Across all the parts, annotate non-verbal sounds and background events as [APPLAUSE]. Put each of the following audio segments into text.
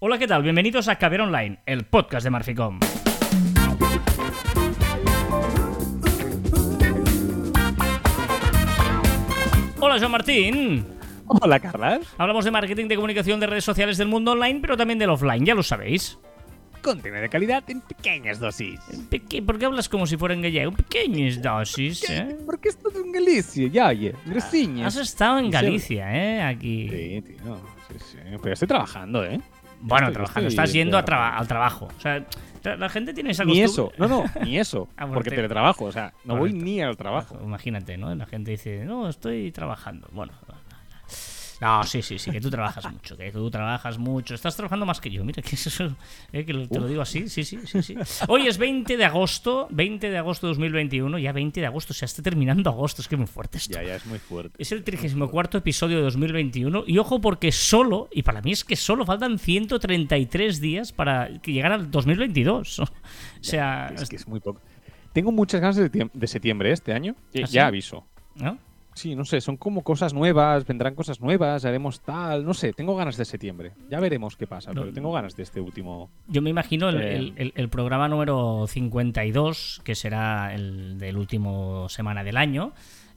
Hola, ¿qué tal? Bienvenidos a Caber Online, el podcast de Marficom. Hola, Joan Martín. Hola, Carlas. Hablamos de marketing, de comunicación, de redes sociales del mundo online, pero también del offline, ya lo sabéis. Contenido de calidad en pequeñas dosis. Peque- ¿Por qué hablas como si fuera en gallego? Pequeñas dosis, ¿eh? Porque esto en Galicia, ya, oye. Has estado en. Galicia, ¿eh? Aquí. Sí, tío. Sí, sí. Pero estoy trabajando, ¿eh? Bueno, Estoy- trabajando. estoy Estás yendo a traba- al trabajo. O sea, la- gente tiene esa Ni costumbre. eso, no, no, [LAUGHS] ni eso. Ah, bueno, porque te- teletrabajo, o sea, no voy ni al trabajo. Imagínate, ¿no? La gente dice, no, estoy trabajando. Bueno. No, sí, sí, sí, que tú trabajas mucho, que tú trabajas mucho. Estás trabajando más que yo, mira, que eso, eh, que te lo digo así, sí, sí, sí, sí. Hoy es 20 de agosto, 20 de agosto de 2021, ya 20 de agosto, o sea, está terminando agosto, es que es muy fuerte esto. Ya, ya es muy fuerte. Es el 34 episodio de 2021 y ojo porque solo, y para mí es que solo faltan 133 días para llegar al 2022. O sea, Es que es muy poco. Tengo muchas ganas de, de septiembre este año. Ya, ¿Ah, sí? ya aviso. ¿no? Sí, no sé, son como cosas nuevas, vendrán cosas nuevas, haremos tal, no sé, tengo ganas de septiembre. Ya veremos qué pasa, No. pero tengo ganas de este último. Yo me imagino el, Eh. el- el- el programa número 52, que será el del último semana del año.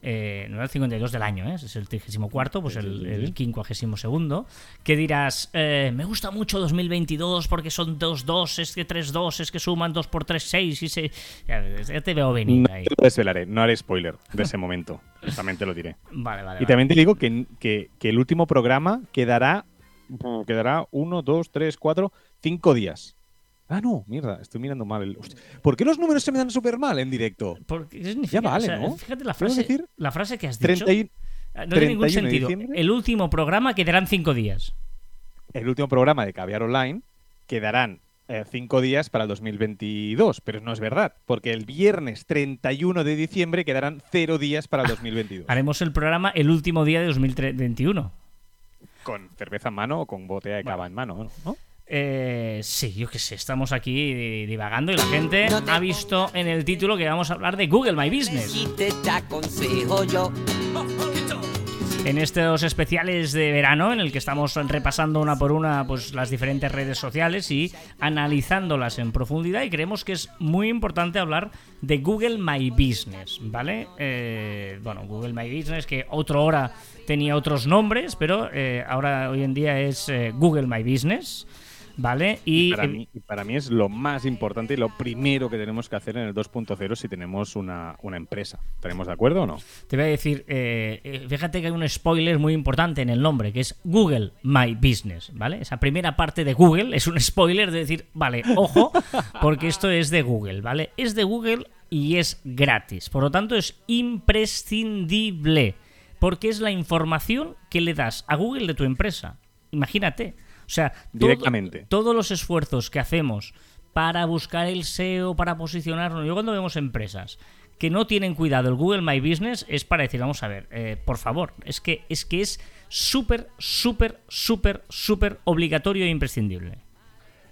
Eh, no era el 52 del año, ¿eh? Es el 34, pues el, sí, el sí. 52. Que dirás, eh, me gusta mucho 2022 porque son dos doses, que tres doses que suman dos por tres, seis. Y se... ya, ya te veo venir No ahí. te lo desvelaré, no haré spoiler de ese momento. [LAUGHS] También te lo diré. Vale, vale. Y vale. también te digo que, que- que el último programa quedará. Quedará uno, dos, tres, cuatro, cinco días. Ah, no, mierda, estoy mirando mal. El... Hostia, ¿Por qué los números se me dan súper mal en directo? Ya vale, O sea, ¿no? Fíjate la frase, decir, la frase que has dicho. 31 No tiene ningún 31 de sentido. El último programa quedarán cinco días. el último programa de Caviar Online quedarán eh, cinco días para el 2022, pero no es verdad, porque el viernes 31 de diciembre quedarán cero días para el 2022. [LAUGHS] Haremos el programa el último día de 2021. con cerveza en mano o con botella de cava en mano, ¿no? Eh, sí, yo qué sé, estamos aquí divagando y la gente ha visto en el título que vamos a hablar de Google My Business. Y te, aconsejo yo. En estos especiales de verano en el que estamos repasando una por una pues las diferentes redes sociales y analizándolas en profundidad y creemos que es muy importante hablar de Google My Business, ¿vale? Eh, bueno, Google My Business que otra hora tenía otros nombres, pero eh, ahora hoy en día es eh, Google My Business, ¿vale? Y, para, mí, y para mí es lo más importante y lo primero que tenemos que hacer en el 2.0 si tenemos una, una empresa. ¿Tenemos de acuerdo o no? Te voy a decir, eh, eh, fíjate que hay un spoiler muy importante en el nombre, que es Google My Business, ¿vale? Esa primera parte de Google es un spoiler de decir, vale, ojo, porque esto es de Google, ¿vale? Es de Google y es gratis, por lo tanto es imprescindible, porque es la información que le das a Google de tu empresa. Imagínate. O sea, todo- Directamente. todos los esfuerzos que hacemos para buscar el SEO, para posicionarnos. Yo cuando vemos empresas que no tienen cuidado el Google My Business es para decir, vamos a ver, eh, por favor, es que es que es súper, súper, súper, súper obligatorio e imprescindible.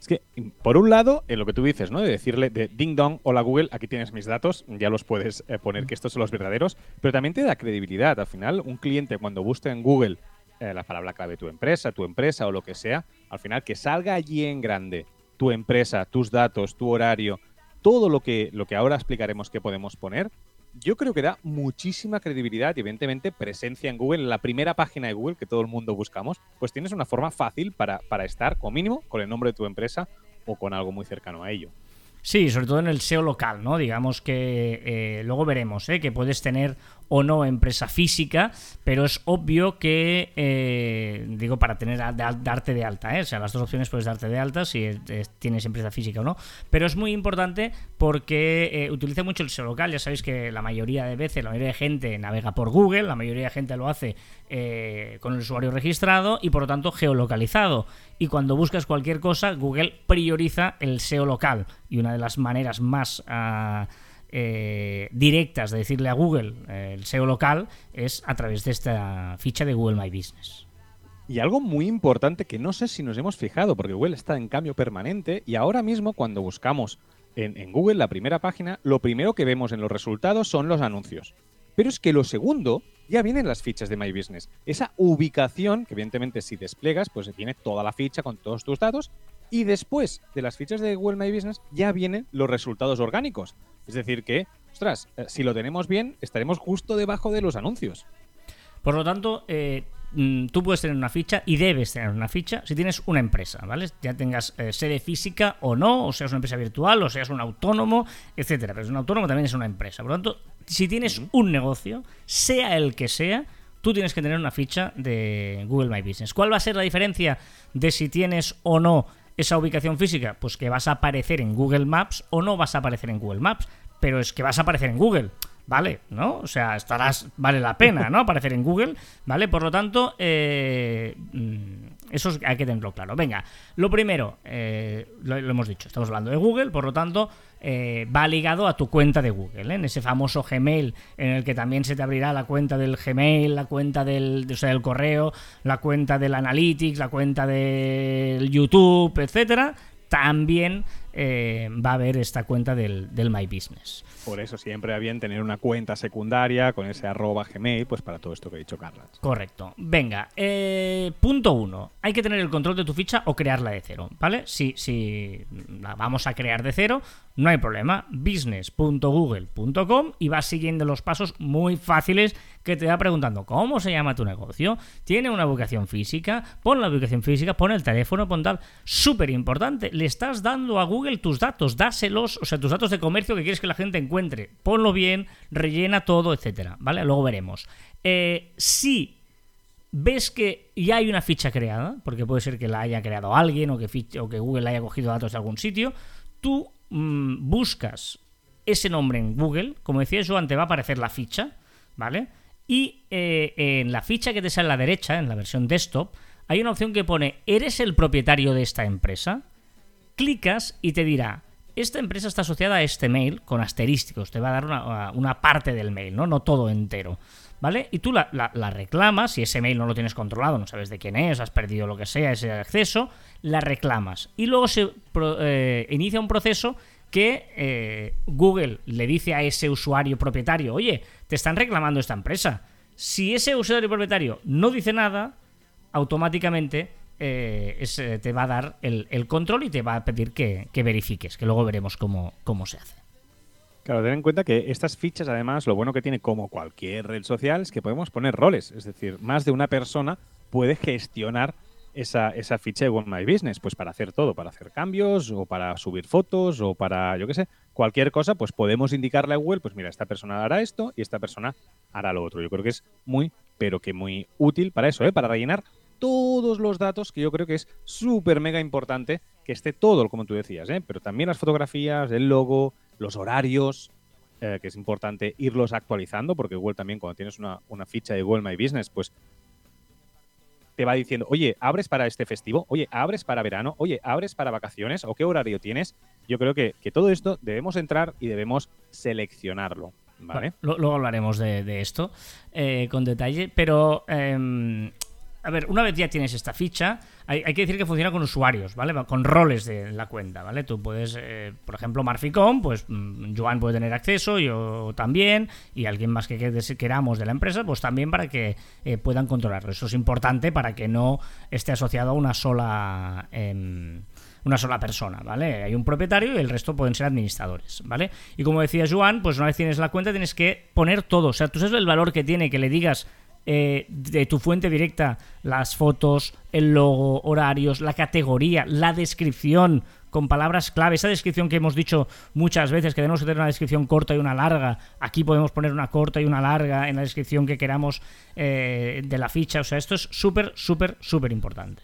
Es que, por un lado, en lo que tú dices, ¿no? De decirle de ding dong, hola Google, aquí tienes mis datos, ya los puedes eh, poner que estos son los verdaderos, pero también te da credibilidad. Al final, un cliente cuando busca en Google eh, la palabra clave tu empresa, tu empresa o lo que sea, al final que salga allí en grande tu empresa, tus datos, tu horario, todo lo que, lo que ahora explicaremos que podemos poner, yo creo que da muchísima credibilidad y evidentemente presencia en Google, en la primera página de Google que todo el mundo buscamos, pues tienes una forma fácil para, para estar, como mínimo, con el nombre de tu empresa o con algo muy cercano a ello. Sí, sobre todo en el SEO local, ¿no? Digamos que eh, luego veremos, ¿eh? Que puedes tener o no empresa física, pero es obvio que, eh, digo, para tener darte de alta, ¿eh? O sea, las dos opciones puedes darte de alta si es- es- tienes empresa física o no, pero es muy importante porque eh, utiliza mucho el SEO local, ya sabéis que la mayoría de veces, la mayoría de gente navega por Google, la mayoría de gente lo hace eh, con el usuario registrado y por lo tanto geolocalizado. Y cuando buscas cualquier cosa, Google prioriza el SEO local. Y una de las maneras más ah, eh, directas de decirle a Google eh, el SEO local es a través de esta ficha de Google My Business. Y algo muy importante que no sé si nos hemos fijado, porque Google está en cambio permanente y ahora mismo cuando buscamos en, en Google la primera página, lo primero que vemos en los resultados son los anuncios. Pero es que lo segundo ya vienen las fichas de My Business. Esa ubicación, que evidentemente si desplegas, pues viene toda la ficha con todos tus datos. Y después de las fichas de Google My Business ya vienen los resultados orgánicos. Es decir, que, ostras, eh, si lo tenemos bien, estaremos justo debajo de los anuncios. Por lo tanto, eh, mm, tú puedes tener una ficha y debes tener una ficha si tienes una empresa, ¿vale? Ya tengas eh, sede física o no, o seas una empresa virtual, o seas un autónomo, etcétera. Pero un autónomo también es una empresa. Por lo tanto, si tienes un negocio, sea el que sea, tú tienes que tener una ficha de Google My Business. ¿Cuál va a ser la diferencia de si tienes o no esa ubicación física? Pues que vas a aparecer en Google Maps o no vas a aparecer en Google Maps. Pero es que vas a aparecer en Google vale, ¿no? O sea, estarás, vale la pena, ¿no? Aparecer en Google, ¿vale? Por lo tanto, eh, mm, eso hay que tenerlo claro. Venga, lo primero, eh, lo, hemos dicho, estamos hablando de Google, por lo tanto, eh, va ligado a tu cuenta de Google, en ese famoso Gmail en el que también se te abrirá la cuenta del Gmail, la cuenta del, o sea, del correo, la cuenta del Analytics, la cuenta del YouTube, etcétera. También va a haber esta cuenta del, del My Business. Por eso siempre va bien tener una cuenta secundaria con ese arroba Gmail, pues para todo esto que ha dicho Carla. Correcto. Venga, eh, punto uno. Hay que tener el control de tu ficha o crearla de cero, ¿vale? Si, si la vamos a crear de cero, no hay problema. business.google.com y vas siguiendo los pasos muy fáciles que te va preguntando cómo se llama tu negocio, tiene una ubicación física, pon la ubicación física, pon el teléfono, pon tal. Súper importante, le estás dando a Google tus datos, dáselos, o sea, tus datos de comercio que quieres que la gente encuentre. Ponlo bien, rellena todo, etcétera, ¿vale? Luego veremos. Eh, si ves que ya hay una ficha creada, porque puede ser que la haya creado alguien o que, o que Google haya cogido datos de algún sitio, tú mm, buscas ese nombre en Google, como decía yo antes, va a aparecer la ficha, ¿vale? Y eh, en la ficha que te sale a la derecha, en la versión desktop, hay una opción que pone ¿Eres el propietario de esta empresa? Clicas y te dirá esta empresa está asociada a este mail con asterísticos, te va a dar una, parte del mail, ¿no? No todo entero. ¿Vale? Y tú la, reclamas, si ese mail no lo tienes controlado, no sabes de quién es, has perdido lo que sea, ese acceso, la reclamas. Y luego se eh, inicia un proceso que eh, Google le dice a ese usuario propietario, oye, te están reclamando esta empresa. Si ese usuario propietario no dice nada, automáticamente eh, eh, te va a dar el, control y te va a pedir que, verifiques, que luego veremos cómo, se hace. Claro, ten en cuenta que estas fichas, además, lo bueno que tiene como cualquier red social es que podemos poner roles. Es decir, más de una persona puede gestionar esa, esa ficha de One My Business, pues para hacer todo, para hacer cambios o para subir fotos o para, yo qué sé, cualquier cosa, pues podemos indicarle a Google, pues mira, esta persona hará esto y esta persona hará lo otro. Yo creo que es muy, pero que muy útil para eso, ¿eh? para rellenar todos los datos, que yo creo que es súper mega importante que esté todo, como tú decías, ¿eh? pero también las fotografías, el logo, los horarios, eh, que es importante irlos actualizando, porque Google también cuando tienes una, una ficha de Google My Business, pues te va diciendo, oye, ¿abres para este festivo? Oye, ¿abres para verano? Oye, ¿abres para vacaciones? ¿O qué horario tienes? Yo creo que, todo esto debemos entrar y debemos seleccionarlo. Luego hablaremos de, esto eh, con detalle, pero em, a ver, una vez ya tienes esta ficha, hay, que decir que funciona con usuarios, ¿vale? Con roles de la cuenta, ¿vale? Tú puedes, eh, por ejemplo, Marficom, pues mm, Joan puede tener acceso, yo también, y alguien más que queramos de la empresa, pues también para que eh, puedan controlarlo. Eso es importante para que no esté asociado a una sola... Em, una sola persona, ¿vale? Hay un propietario y el resto pueden ser administradores, ¿vale? Y como decía Joan, pues una vez tienes la cuenta tienes que poner todo, o sea, tú sabes el valor que tiene que le digas eh, de tu fuente directa las fotos, el logo, horarios, la categoría, la descripción con palabras clave, esa descripción que hemos dicho muchas veces, que debemos tener una descripción corta y una larga, aquí podemos poner una corta y una larga en la descripción que queramos eh, de la ficha, o sea, esto es súper, súper, súper importante.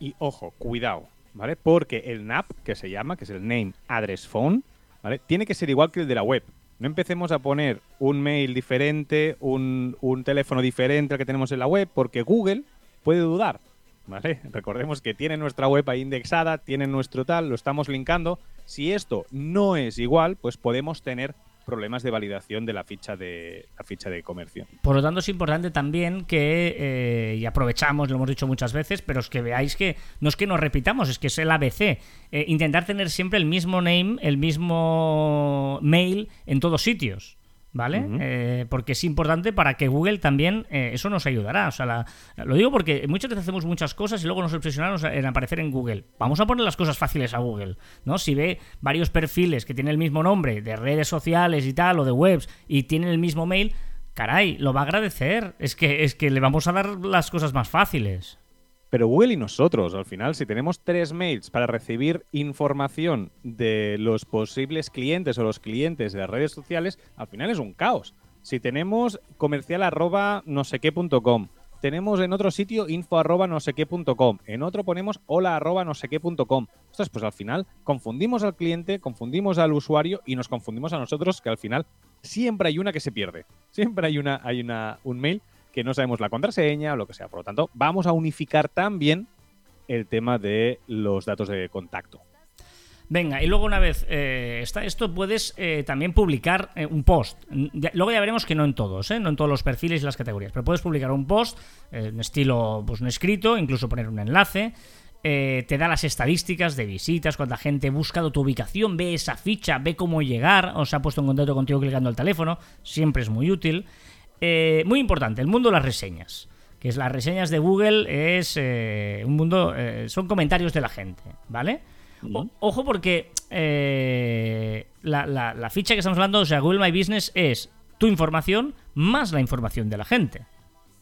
Y ojo, cuidado, ¿vale? Porque el NAP, que se llama, que es el Name Address Phone, ¿vale? Tiene que ser igual que el de la web. No empecemos a poner un mail diferente, un, teléfono diferente al que tenemos en la web, porque Google puede dudar. ¿Vale? [LAUGHS] Recordemos que tiene nuestra web ahí indexada, tiene nuestro tal, lo estamos linkando. Si esto no es igual, pues podemos tener problemas de validación de la ficha de la ficha de comercio. Por lo tanto, es importante también que, eh, y aprovechamos, lo hemos dicho muchas veces, pero es que veáis que no es que nos repitamos, es que es el ABC. Eh, intentar tener siempre el mismo name, el mismo mail en todos sitios. ¿Vale? Eh, porque es importante para que Google también, eh, eso nos ayudará. O sea, lo digo porque muchas veces hacemos muchas cosas y luego nos obsesionamos en aparecer en Google. Vamos a poner las cosas fáciles a Google, ¿no? Si ve varios perfiles que tienen el mismo nombre, de redes sociales y tal, o de webs, y tienen el mismo mail, caray, lo va a agradecer. Es que, es que le vamos a dar las cosas más fáciles. Pero Google y nosotros, al final, si tenemos tres mails para recibir información de los posibles clientes o los clientes de las redes sociales, al final es un caos. Si tenemos comercial arroba no sé qué punto com, tenemos en otro sitio info arroba no sé qué punto com, en otro ponemos hola arroba no sé qué punto com. pues al final confundimos al cliente, confundimos al usuario y nos confundimos a nosotros, que al final siempre hay una que se pierde. Siempre hay una, hay una, un mail que no sabemos la contraseña o lo que sea. Por lo tanto, vamos a unificar también el tema de los datos de contacto. Venga, y luego una vez eh, está esto, puedes eh, también publicar eh, un post. luego ya veremos que no en todos, no en todos los perfiles y las categorías, pero puedes publicar un post en estilo pues, un escrito, incluso poner un enlace. te da las estadísticas de visitas, cuando la gente ha buscado tu ubicación, ve esa ficha, ve cómo llegar, o se ha puesto en contacto contigo clicando el teléfono, siempre es muy útil. Eh, muy importante, el mundo de las reseñas. Que es las reseñas de Google, es eh, un mundo. Eh, son comentarios de la gente, ¿vale? ojo, porque la, la, ficha que estamos hablando, o sea, Google My Business es tu información más la información de la gente.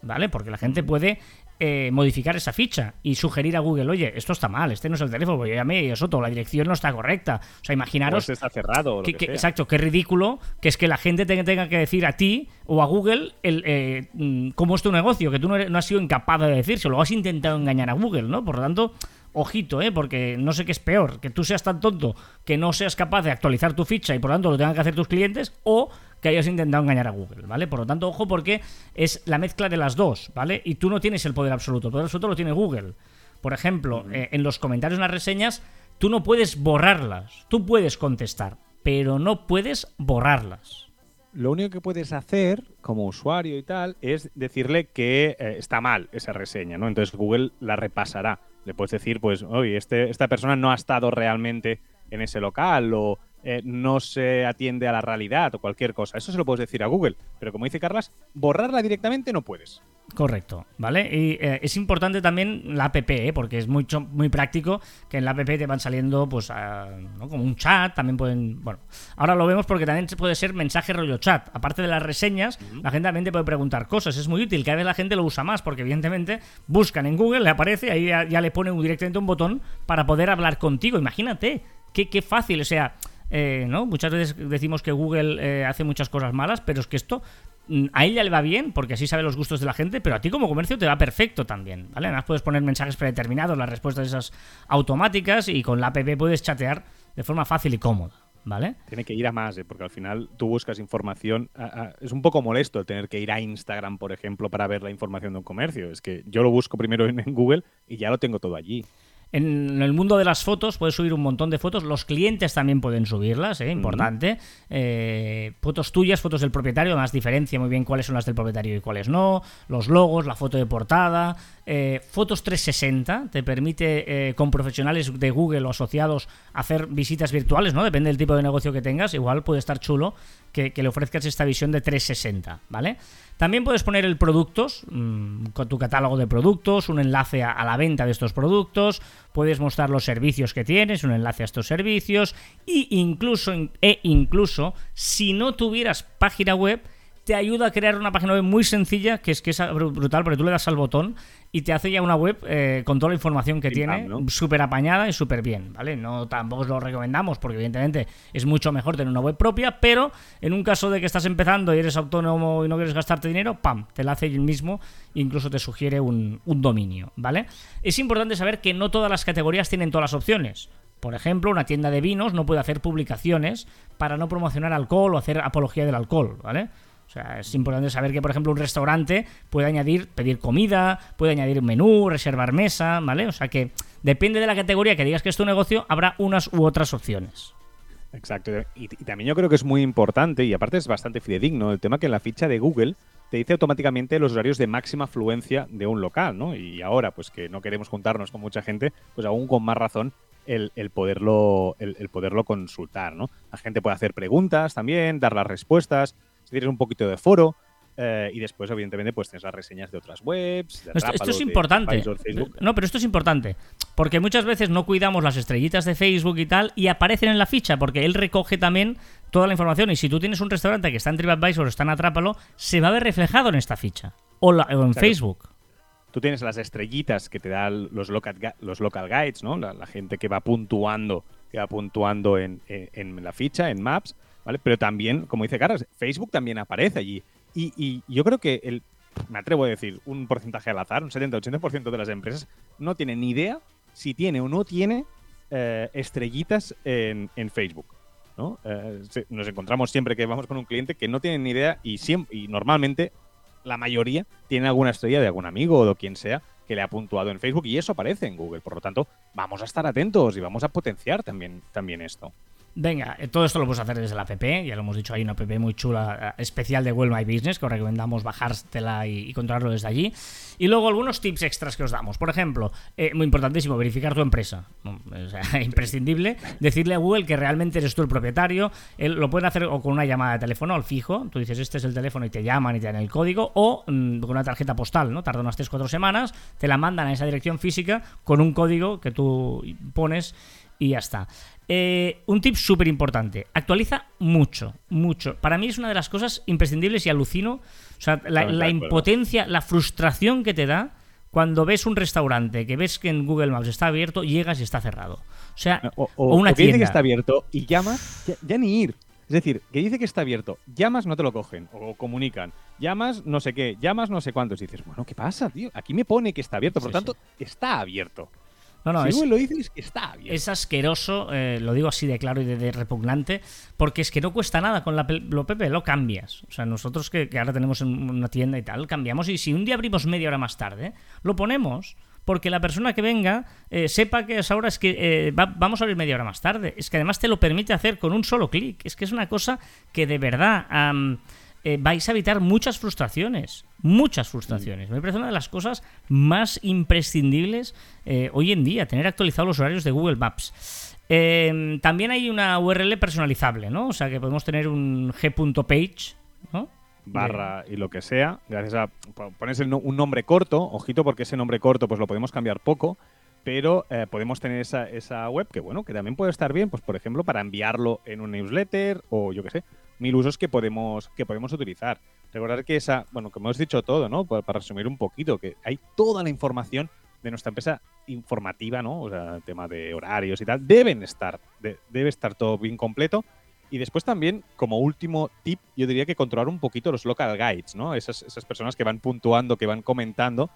¿Vale? Porque la gente puede eh, modificar esa ficha y sugerir a Google, oye, esto está mal, este no es el teléfono, yo llamé y eso todo, la dirección no está correcta. O sea, imaginaros. está cerrado. exacto, qué ridículo que es que la gente tenga, que decir a ti o a Google el, eh, mm, cómo es tu negocio, que tú no, no has sido incapaz de decírselo, has intentado engañar a Google, ¿no? Por lo tanto, ojito, ¿eh? porque no sé qué es peor, que tú seas tan tonto que no seas capaz de actualizar tu ficha y por lo tanto lo tengan que hacer tus clientes, o que hayas intentado engañar a Google, ¿vale? Por lo tanto, ojo porque es la mezcla de las dos, ¿vale? Y tú no tienes el poder absoluto, el poder absoluto lo tiene Google. Por ejemplo, eh, en los comentarios, en las reseñas, tú no puedes borrarlas, tú puedes contestar, pero no puedes borrarlas. Lo único que puedes hacer como usuario y tal es decirle que eh, está mal esa reseña, ¿no? Entonces Google la repasará. Le puedes decir, pues, oye, este, esta persona no ha estado realmente en ese local o eh, no se atiende a la realidad o cualquier cosa. Eso se lo puedes decir a Google. Pero como dice Carlas, borrarla directamente no puedes. Correcto, ¿vale? Y eh, es importante también la app, ¿eh? porque es mucho, muy práctico que en la app te van saliendo, pues, como un chat, también pueden... Bueno, ahora lo vemos porque también puede ser mensaje rollo chat. Aparte de las reseñas, la gente también te puede preguntar cosas. Es muy útil, cada vez la gente lo usa más porque evidentemente buscan en Google, le aparece, ahí ya, le ponen directamente un botón para poder hablar contigo. Imagínate, qué, qué fácil, o sea... Eh, ¿no? Muchas veces decimos que Google eh, hace muchas cosas malas, pero es que esto mm, a ella le va bien porque así sabe los gustos de la gente, pero a ti como comercio te va perfecto también, ¿vale? Además puedes poner mensajes predeterminados, las respuestas esas automáticas y con la app puedes chatear de forma fácil y cómoda. ¿Vale? Tiene que ir a más, ¿eh? porque al final tú buscas información. es un poco molesto tener que ir a Instagram, por ejemplo, para ver la información de un comercio. Es que yo lo busco primero en Google y ya lo tengo todo allí. En el mundo de las fotos puedes subir un montón de fotos. Los clientes también pueden subirlas, ¿eh? importante. Eh, fotos tuyas, fotos del propietario. Además, diferencia muy bien cuáles son las del propietario y cuáles no. Los logos, la foto de portada. Eh, fotos 360 te permite con profesionales de Google o asociados hacer visitas virtuales, ¿no? Depende del tipo de negocio que tengas. Igual puede estar chulo que, que le ofrezcas esta visión de 360, ¿vale? También puedes poner el productos, mm, con tu catálogo de productos, un enlace a, la venta de estos productos, puedes mostrar los servicios que tienes, un enlace a estos servicios, e incluso, e incluso si no tuvieras página web, te ayuda a crear una página web muy sencilla, que es que es brutal, porque tú le das al botón y te hace ya una web eh, con toda la información que tiene, súper apañada y súper bien, ¿vale? No tampoco os lo recomendamos, porque evidentemente es mucho mejor tener una web propia, pero en un caso de que estás empezando y eres autónomo y no quieres gastarte dinero, ¡pam! Te la hace él mismo e incluso te sugiere un, un dominio, ¿vale? Es importante saber que no todas las categorías tienen todas las opciones. Por ejemplo, una tienda de vinos no puede hacer publicaciones para no promocionar alcohol o hacer apología del alcohol, ¿vale? O sea, es importante saber que, por ejemplo, un restaurante puede añadir, pedir comida, puede añadir menú, reservar mesa, ¿vale? O sea que depende de la categoría que digas que es tu negocio, habrá unas u otras opciones. Exacto. Y, también yo creo que es muy importante, y aparte es bastante fidedigno, el tema que en la ficha de Google te dice automáticamente los horarios de máxima afluencia de un local, ¿no? Y ahora, pues que no queremos juntarnos con mucha gente, pues aún con más razón el, poderlo, el, el, poderlo consultar, ¿no? La gente puede hacer preguntas también, dar las respuestas tienes un poquito de foro, eh, y después, evidentemente, pues tienes las reseñas de otras webs. De Esto, esto es importante. Facebook. No, pero esto es importante. Porque muchas veces no cuidamos las estrellitas de Facebook y tal y aparecen en la ficha porque él recoge también toda la información. Y si tú tienes un restaurante que está en TripAdvisor o está en Atrápalo, se va a ver reflejado en esta ficha. O, la- o en Facebook. Tú tienes las estrellitas que te dan los local, los local guides, ¿no? La, la gente que va puntuando, que va puntuando en, en- en la ficha, en Maps, Pero también, como dice Carlos, Facebook también aparece allí. Y, y yo creo que el, me atrevo a decir, un porcentaje al azar, un 70-80% de las empresas no tienen ni idea si tiene o no tiene eh, estrellitas en, Facebook. ¿no? Eh, nos encontramos siempre que vamos con un cliente que no tiene ni idea y, siem- y normalmente la mayoría tiene alguna estrella de algún amigo o de quien sea que le ha puntuado en Facebook y eso aparece en Google. Por lo tanto, vamos a estar atentos y vamos a potenciar también, también esto. Venga, eh, todo esto lo puedes hacer desde la app, ya lo hemos dicho, hay una app muy chula, eh, especial de Google My Business, que os recomendamos bajártela y, y controlarlo desde allí. Y luego algunos tips extras que os damos. Por ejemplo, eh, muy importantísimo, verificar tu empresa. Mm, O sea, [LAUGHS] imprescindible. Decirle a Google que realmente eres tú el propietario. Él lo pueden hacer o con una llamada de teléfono al fijo. Tú dices, este es el teléfono y te llaman y te dan el código. O mm, con una tarjeta postal, ¿no? Tarda unas 3-4 semanas, te la mandan a esa dirección física con un código que tú pones y ya está. Eh, un tip súper importante. Actualiza mucho, mucho. Para mí es una de las cosas imprescindibles y alucino. O sea, la, impotencia, la frustración que te da cuando ves un restaurante que ves que en Google Maps está abierto, llegas y está cerrado. O sea, O, o una o que dice que está abierto y llamas, ya, ya ni ir. Es decir, que dice que está abierto, llamas, no te lo cogen o comunican. Llamas, no sé qué, llamas, no sé cuántos. Y dices, bueno, ¿qué pasa, tío? Aquí me pone que está abierto, por Sí, lo tanto, está abierto. No, no, si es, Google lo dice, es que está abierto. es asqueroso, eh, lo digo así de claro y de, de repugnante, porque es que no cuesta nada con la, lo Pepe, lo cambias. O sea, nosotros que, que ahora tenemos en una tienda y tal, cambiamos y si un día abrimos media hora más tarde, lo ponemos. Porque la persona que venga eh, sepa que a esa hora es que eh, va- vamos a abrir media hora más tarde. Es que además te lo permite hacer con un solo clic. Es que es una cosa que de verdad eh, vais a evitar muchas frustraciones. Muchas frustraciones. Me parece una de las cosas más imprescindibles eh, hoy en día, tener actualizados los horarios de Google Maps. Eh, también hay una URL personalizable, ¿no? O sea que podemos tener un g.page, ¿no? barra y lo que sea, gracias a po- pones el un nombre corto, ojito porque ese nombre corto pues lo podemos cambiar poco, pero eh, podemos tener esa, esa web que bueno, que también puede estar bien, pues por ejemplo para enviarlo en un newsletter o yo qué sé, mil usos que podemos que podemos utilizar. Recordar que esa, bueno, como hemos dicho todo, ¿no? Pa- Para, resumir un poquito, que hay toda la información de nuestra empresa informativa, ¿no? O sea, tema de horarios y tal, deben estar, de- debe estar todo bien completo. Y después también, como último tip, yo diría que controlar un poquito los local guides, ¿no? Esas, esas personas que van puntuando, que van comentando,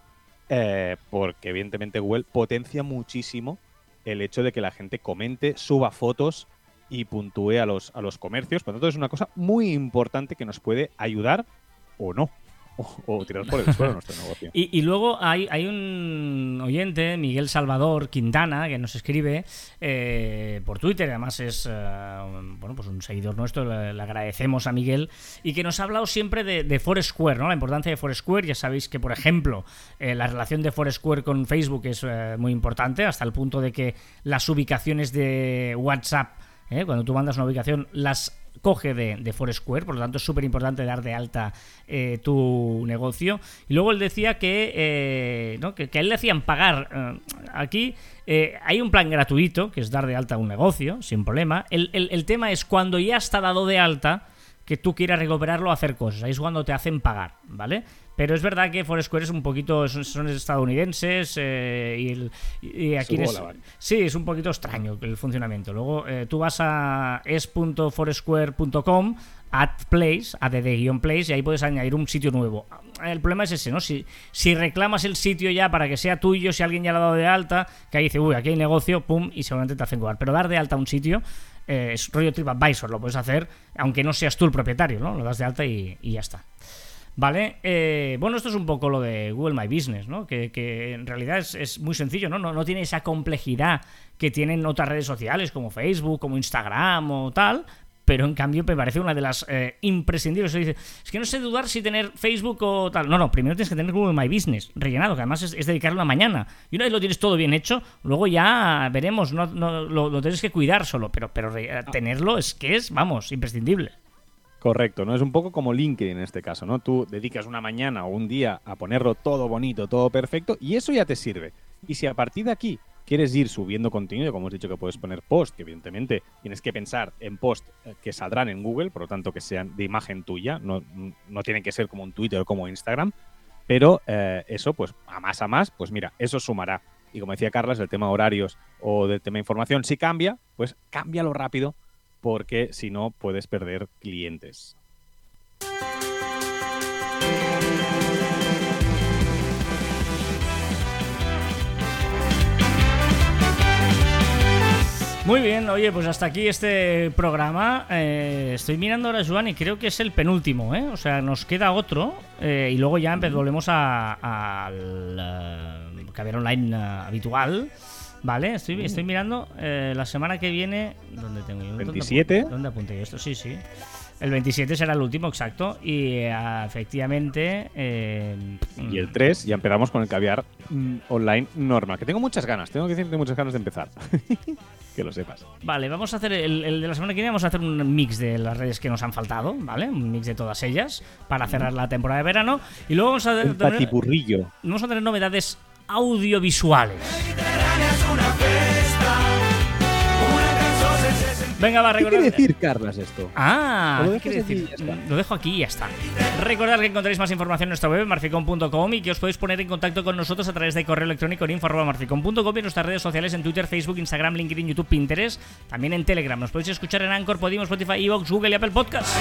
eh, porque evidentemente Google potencia muchísimo el hecho de que la gente comente, suba fotos y puntúe a los, a los comercios. Por lo tanto, es una cosa muy importante que nos puede ayudar o no, o, o tirar por el suelo nuestro [LAUGHS] negocio. Y, y luego hay, hay un oyente, Miguel Salvador Quintana, que nos escribe eh, por Twitter, además es eh, un- bueno, pues un seguidor nuestro, le, le agradecemos a Miguel, y que nos ha hablado siempre de, de Foursquare, ¿no? la importancia de Foursquare. Ya sabéis que, por ejemplo, eh, la relación de Foursquare con Facebook es eh, muy importante, hasta el punto de que las ubicaciones de WhatsApp, ¿eh? cuando tú mandas una ubicación, las coge de, de Foursquare, por lo tanto es súper importante dar de alta eh, tu negocio. Y luego él decía que, eh, ¿no? que, a él le hacían pagar. eh, aquí hay un plan gratuito, que es dar de alta un negocio, sin problema. El- el tema es cuando ya está dado de alta, que tú quieras recuperarlo o hacer cosas. Ahí es cuando te hacen pagar, ¿vale? Pero es verdad que Foursquare es un poquito. son, son estadounidenses eh, y, el- y aquí es. Sí, es un poquito extraño el funcionamiento. Luego eh, tú vas a es.foursquare.com, add place, add-place, y ahí puedes añadir un sitio nuevo. El problema es ese, ¿no? Si, si reclamas el sitio ya para que sea tuyo, si alguien ya lo ha dado de alta, que ahí dice, uy, aquí hay negocio, pum, y seguramente te hacen cobrar. Pero dar de alta un sitio eh, es rollo TripAdvisor, lo puedes hacer, aunque no seas tú el propietario, ¿no? Lo das de alta y, y ya está. Vale, eh, bueno, esto es un poco lo de Google My Business, ¿no? Que, que en realidad es, es muy sencillo, ¿no? ¿no? No tiene esa complejidad que tienen otras redes sociales como Facebook, como Instagram o tal, pero en cambio me parece una de las eh, imprescindibles. Se dice, es que no sé dudar si tener Facebook o tal. No, no, primero tienes que tener Google My Business rellenado, que además es, es dedicarle una mañana. Y una vez lo tienes todo bien hecho, luego ya veremos, no, no- lo, lo tienes que cuidar solo, pero, pero re- tenerlo es que es, vamos, imprescindible. Correcto, ¿no? Es un poco como LinkedIn en este caso, ¿no? Tú dedicas una mañana o un día a ponerlo todo bonito, todo perfecto, y eso ya te sirve. Y si a partir de aquí quieres ir subiendo contenido, como hemos dicho que puedes poner post, que evidentemente tienes que pensar en post eh, que saldrán en Google, por lo tanto que sean de imagen tuya, no, no tienen que ser como un Twitter o como Instagram, pero eh, eso, pues a más a más, pues mira, eso sumará. Y como decía Carlas, el tema horarios o del tema información, si cambia, pues cámbialo rápido porque si no puedes perder clientes. Muy bien, oye, pues hasta aquí este programa. Eh, estoy mirando ahora, Joan, y creo que es el penúltimo, ¿eh? O sea, nos queda otro eh, y luego ya volvemos al uh, caber online habitual. Vale, estoy, estoy mirando la semana que viene. ¿Dónde tengo yo? 27. ¿Dónde apunté yo esto? Sí, sí. El 27 será el último, exacto. Y efectivamente. y el 3 ya empezamos con el caviar mm, online normal. Que tengo muchas ganas, tengo que decir que tengo muchas ganas de empezar. [LAUGHS] que lo sepas. Vale, vamos a hacer el, de la semana que viene, vamos a hacer un mix de las redes que nos han faltado, ¿vale? Un mix de todas ellas para cerrar la temporada de verano. Y luego vamos a un tener, vamos a tener novedades audiovisuales. Venga, va, ¿Qué quiere decir, Carlas, esto? Ah, lo, quiere decir? lo dejo aquí y ya está. Recordad que encontráis más información en nuestra web, marficom.com, y que os podéis poner en contacto con nosotros a través de correo electrónico en info.marficom.com y en nuestras redes sociales en Twitter, Facebook, Instagram, LinkedIn, YouTube, Pinterest, también en Telegram. Nos podéis escuchar en Anchor, Podimo, Spotify, Evox, Google y Apple Podcasts.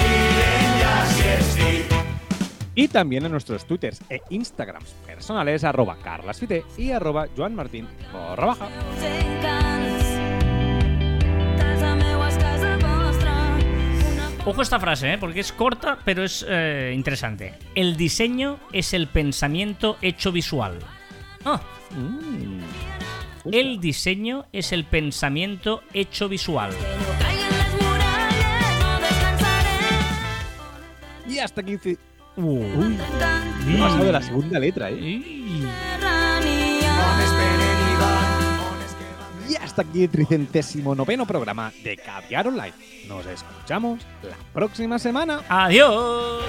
Y también en nuestros twitters e instagrams personales arroba carlasfite y arroba joanmartin baja. Ojo esta frase, ¿eh? porque es corta, pero es eh, interesante. El diseño es el pensamiento hecho visual. Ah. Mm. El diseño es el pensamiento hecho visual. Y hasta aquí. Uh. pasado de la segunda letra, ¿eh? Y hasta aquí el tricentésimo noveno programa de Caviar Online. Nos escuchamos la próxima semana. ¡Adiós!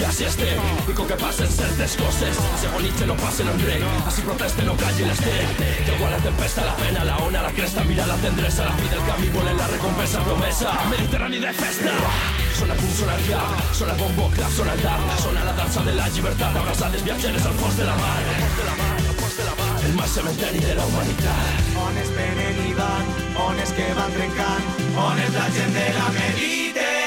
Ja si estem Dico que passen certes coses Se agonitzen o passen enrere Així protesten o callin l'estem Que quan la tempesta, la pena, la ona, la cresta. Mira la tendresa, la fi del camí Volen la recompensa promesa. Mediterrani de festa. Sona punt, sona cap, sona bombo, clap, sona tap Sona la dansa de la llibertat Abraçades viatgeres al fons de la mar. El mar cementeri de la humanitat On es venen i van, que van trencant On és la gent de la Mediterrània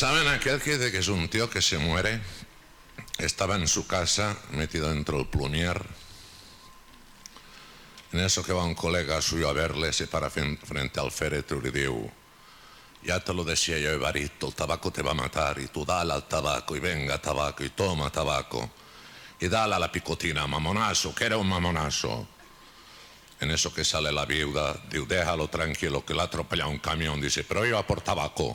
¿Saben aquel que dice que es un tío que se muere? Estaba en su casa, metido dentro del plumier. En eso que va un colega suyo a verle, se para frente al féretro y ya te lo decía yo, Evarito, el tabaco te va a matar, y tú dale al tabaco, y venga tabaco, y toma tabaco, y dale a la picotina, mamonazo, que era un mamonazo. En eso que sale la viuda, dice, déjalo tranquilo, que le ha un camión, dice, pero yo a por tabaco.